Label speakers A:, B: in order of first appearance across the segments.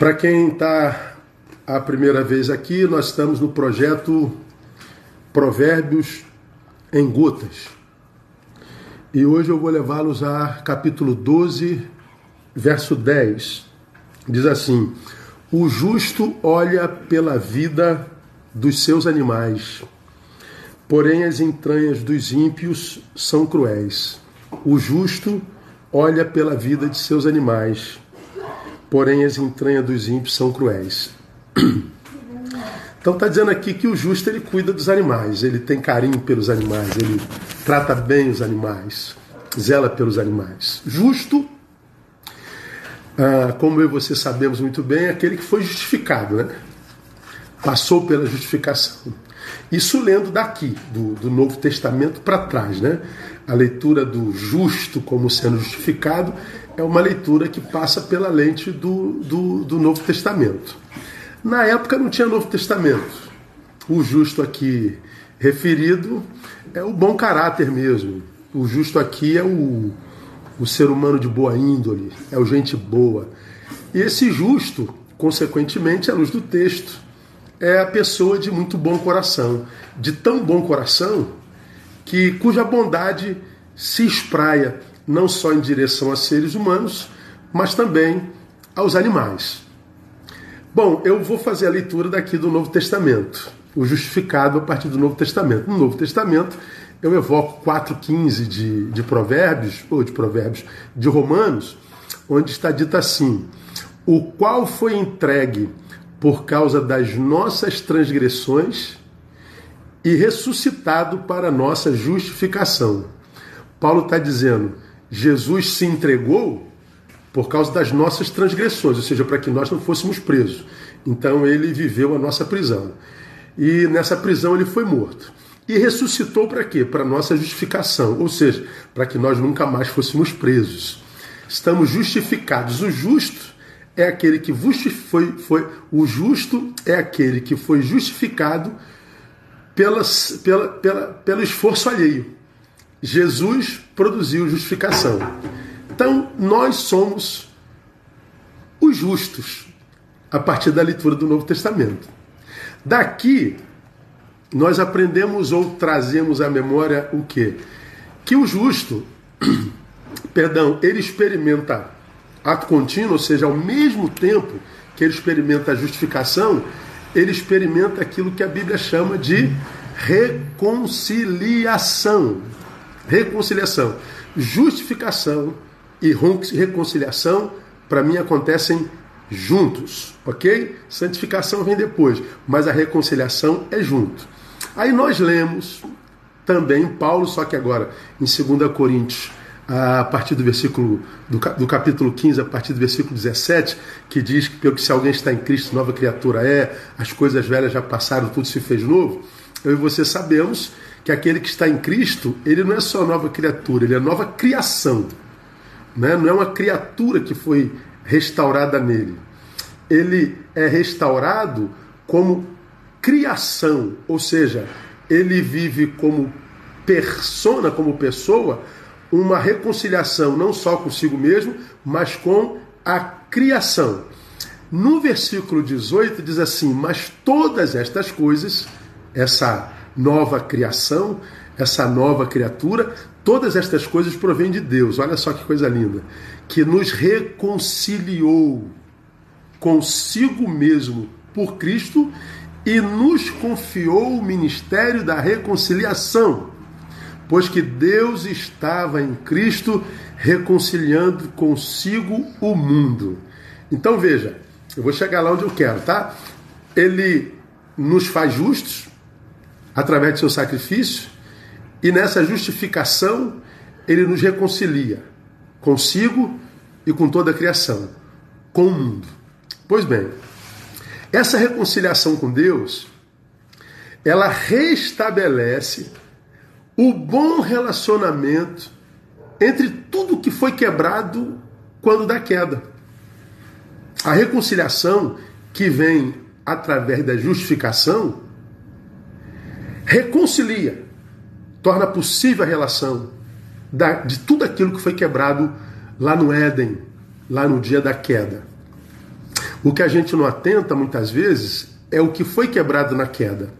A: Para quem está a primeira vez aqui, nós estamos no projeto Provérbios em Gotas. E hoje eu vou levá-los a capítulo 12, verso 10. Diz assim: O justo olha pela vida dos seus animais, porém as entranhas dos ímpios são cruéis. O justo olha pela vida de seus animais, porém as entranhas dos ímpios são cruéis. Então está dizendo aqui que o justo ele cuida dos animais, ele tem carinho pelos animais, ele trata bem os animais, zela pelos animais. Justo, ah, como eu e você sabemos muito bem, é aquele que foi justificado, né? Passou pela justificação. Isso lendo daqui, do, do Novo Testamento para trás, né? A leitura do justo como sendo justificado é uma leitura que passa pela lente do, do, do Novo Testamento. Na época não tinha Novo Testamento. O justo aqui referido é o bom caráter mesmo. O justo aqui é o, o ser humano de boa índole, é o gente boa. E esse justo, consequentemente, à luz do texto, é a pessoa de muito bom coração, de tão bom coração que cuja bondade se espraia não só em direção a seres humanos, mas também aos animais. Bom, eu vou fazer a leitura daqui do Novo Testamento, o justificado a partir do Novo Testamento. No Novo Testamento, eu evoco 4,15 de, de Provérbios, ou de Provérbios, de Romanos, onde está dito assim: o qual foi entregue por causa das nossas transgressões e ressuscitado para nossa justificação. Paulo está dizendo: Jesus se entregou por causa das nossas transgressões, ou seja, para que nós não fôssemos presos. Então ele viveu a nossa prisão. E nessa prisão ele foi morto. E ressuscitou para quê? Para nossa justificação, ou seja, para que nós nunca mais fôssemos presos. Estamos justificados. O justo é aquele que foi, foi o justo é aquele que foi justificado pelas, pela, pela, pelo esforço alheio. Jesus produziu justificação. Então, nós somos os justos a partir da leitura do Novo Testamento. Daqui, nós aprendemos ou trazemos à memória o quê? Que o justo, perdão, ele experimenta ato contínuo, ou seja, ao mesmo tempo que ele experimenta a justificação, ele experimenta aquilo que a Bíblia chama de reconciliação. Reconciliação. Justificação e reconciliação, para mim, acontecem juntos, ok? Santificação vem depois, mas a reconciliação é junto. Aí nós lemos também Paulo, só que agora em 2 Coríntios, a partir do versículo do, capítulo 15, a partir do versículo 17, que diz que pelo que se alguém está em Cristo, nova criatura é, as coisas velhas já passaram, tudo se fez novo. Eu e você sabemos que aquele que está em Cristo, ele não é só nova criatura, ele é nova criação né? não é uma criatura que foi restaurada nele. Ele é restaurado como criação, ou seja, ele vive como persona, como pessoa, uma reconciliação não só consigo mesmo, mas com a criação. No versículo 18 diz assim: Mas todas estas coisas, essa nova criação, essa nova criatura, Todas estas coisas provêm de Deus, olha só que coisa linda, que nos reconciliou consigo mesmo por Cristo e nos confiou o ministério da reconciliação, pois que Deus estava em Cristo reconciliando consigo o mundo. Então veja, eu vou chegar lá onde eu quero, tá? Ele nos faz justos através do seu sacrifício e nessa justificação, ele nos reconcilia consigo e com toda a criação, com o mundo. Pois bem, essa reconciliação com Deus, ela restabelece o bom relacionamento entre tudo que foi quebrado quando da queda. A reconciliação que vem através da justificação reconcilia torna possível a relação de tudo aquilo que foi quebrado lá no Éden, lá no dia da queda. O que a gente não atenta muitas vezes é o que foi quebrado na queda.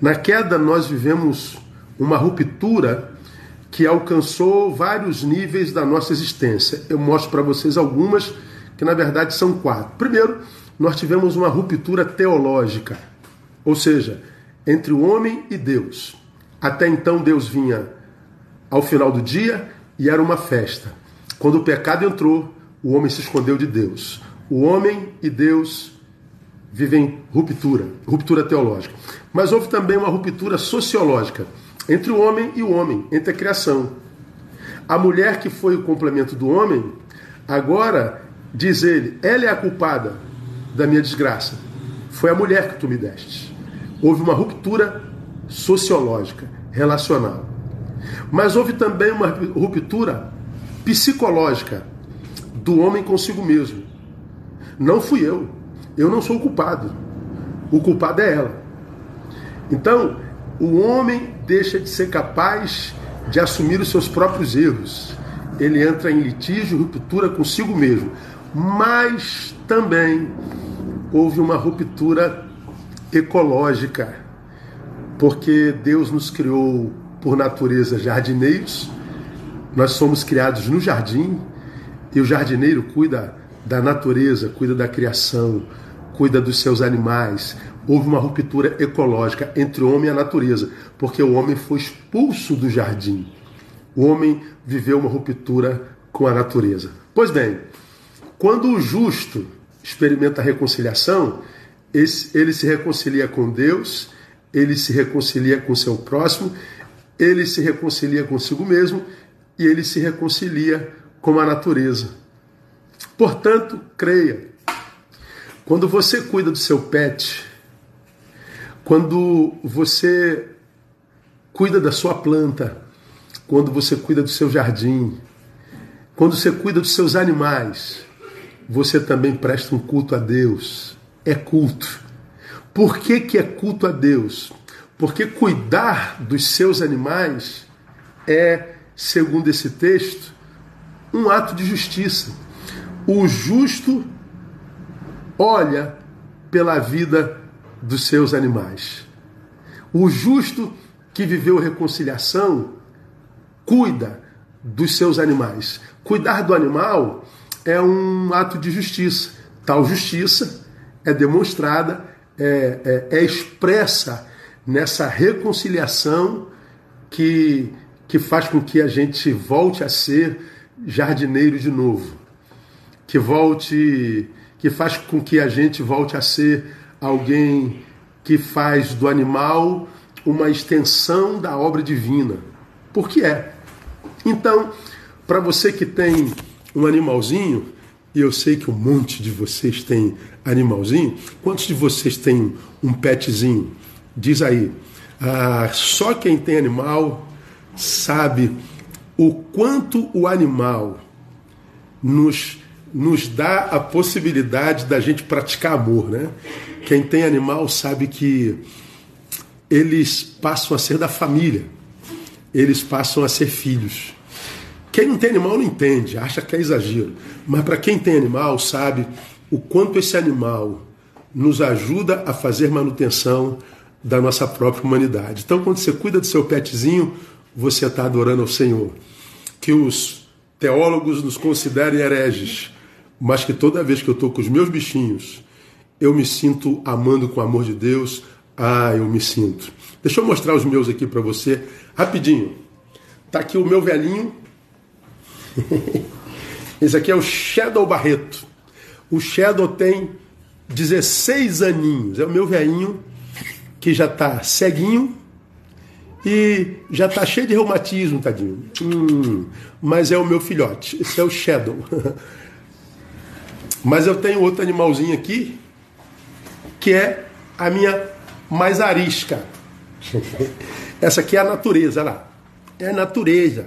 A: Na queda, nós vivemos uma ruptura que alcançou vários níveis da nossa existência. Eu mostro para vocês algumas, que na verdade são quatro. Primeiro, nós tivemos uma ruptura teológica, ou seja, entre o homem e Deus. Até então, Deus vinha ao final do dia e era uma festa. Quando o pecado entrou, o homem se escondeu de Deus. O homem e Deus vivem ruptura, ruptura teológica. Mas houve também uma ruptura sociológica entre o homem e o homem, entre a criação. A mulher que foi o complemento do homem, agora, diz ele, ela é a culpada da minha desgraça. Foi a mulher que tu me deste. Houve uma ruptura sociológica, relacional. Mas houve também uma ruptura psicológica do homem consigo mesmo. Não fui eu. Eu não sou o culpado. O culpado é ela. Então, o homem deixa de ser capaz de assumir os seus próprios erros. Ele entra em litígio, ruptura consigo mesmo. Mas também houve uma ruptura ecológica, porque Deus nos criou por natureza jardineiros, nós somos criados no jardim e o jardineiro cuida da natureza, cuida da criação, cuida dos seus animais, houve uma ruptura ecológica entre o homem e a natureza, porque o homem foi expulso do jardim. O homem viveu uma ruptura com a natureza. Pois bem, quando o justo experimenta a reconciliação, ele se reconcilia com Deus, ele se reconcilia com seu próximo, ele se reconcilia consigo mesmo e ele se reconcilia com a natureza. Portanto, creia. Quando você cuida do seu pet, quando você cuida da sua planta, quando você cuida do seu jardim, quando você cuida dos seus animais, você também presta um culto a Deus. É culto. Por que, que é culto a Deus? Porque cuidar dos seus animais é, segundo esse texto, um ato de justiça. O justo olha pela vida dos seus animais. O justo que viveu reconciliação cuida dos seus animais. Cuidar do animal é um ato de justiça. Tal justiça é demonstrada, é, é, é expressa nessa reconciliação que, que faz com que a gente volte a ser jardineiro de novo. Que volte, que faz com que a gente volte a ser alguém que faz do animal uma extensão da obra divina. Porque é. Então, para você que tem um animalzinho, e eu sei que um monte de vocês tem animalzinho, quantos de vocês têm um petzinho? Diz aí. Ah, só quem tem animal sabe o quanto o animal nos, nos dá a possibilidade da gente praticar amor, né? Quem tem animal sabe que eles passam a ser da família, eles passam a ser filhos. Quem não tem animal não entende, acha que é exagero. Mas para quem tem animal, sabe o quanto esse animal nos ajuda a fazer manutenção da nossa própria humanidade. Então, quando você cuida do seu petzinho, você está adorando ao Senhor. Que os teólogos nos considerem hereges, mas que toda vez que eu estou com os meus bichinhos, eu me sinto amando com o amor de Deus. Ah, eu me sinto. Deixa eu mostrar os meus aqui para você, rapidinho. Tá aqui o meu velhinho. Esse aqui é o Shadow Barreto. O Shadow tem 16 aninhos. É o meu velhinho que já tá ceguinho e já tá cheio de reumatismo, tadinho. Hum, mas é o meu filhote. Esse é o Shadow. mas eu tenho outro animalzinho aqui que é a minha mais arisca. Essa aqui é a natureza, olha lá. É a natureza.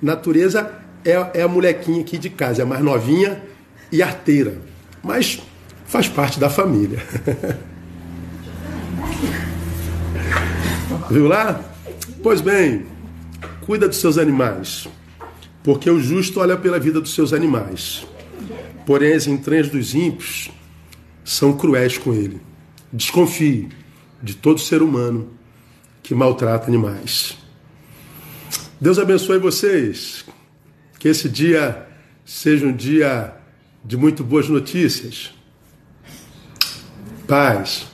A: Natureza é, é a molequinha aqui de casa, é a mais novinha e arteira. Mas faz parte da família. Viu lá? Pois bem, cuida dos seus animais, porque o justo olha pela vida dos seus animais. Porém, as entranhas dos ímpios são cruéis com ele. Desconfie de todo ser humano que maltrata animais. Deus abençoe vocês. Que esse dia seja um dia de muito boas notícias. Paz.